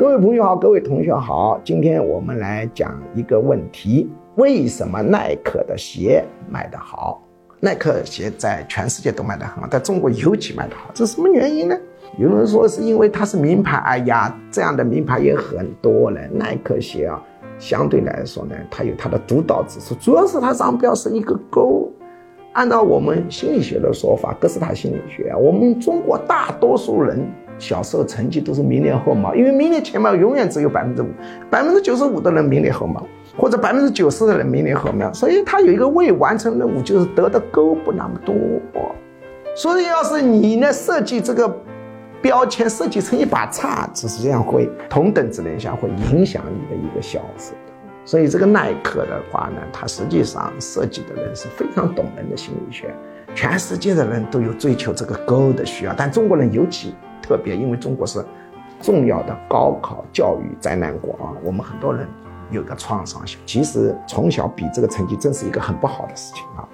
各位朋友好，各位同学好，今天我们来讲一个问题：为什么耐克的鞋卖得好？耐克鞋在全世界都卖得很好，在中国尤其卖得好，这是什么原因呢？有人说是因为它是名牌，哎呀，这样的名牌也很多了。耐克鞋啊，相对来说呢，它有它的独到之处，主要是它商标是一个勾。按照我们心理学的说法，哥斯塔心理学，我们中国大多数人。小时候成绩都是名列后茅，因为名列前茅永远只有百分之五，百分之九十五的人名列后茅，或者百分之九十的人名列后茅，所以他有一个未完成任务，就是得的勾不那么多。所以要是你呢设计这个标签设计成一把叉子，实际上会同等质量下会影响你的一个销售。所以这个耐克的话呢，它实际上设计的人是非常懂人的心理学，全世界的人都有追求这个勾的需要，但中国人尤其。特别，因为中国是重要的高考教育灾难国啊，我们很多人有个创伤性。其实从小比这个成绩，真是一个很不好的事情啊。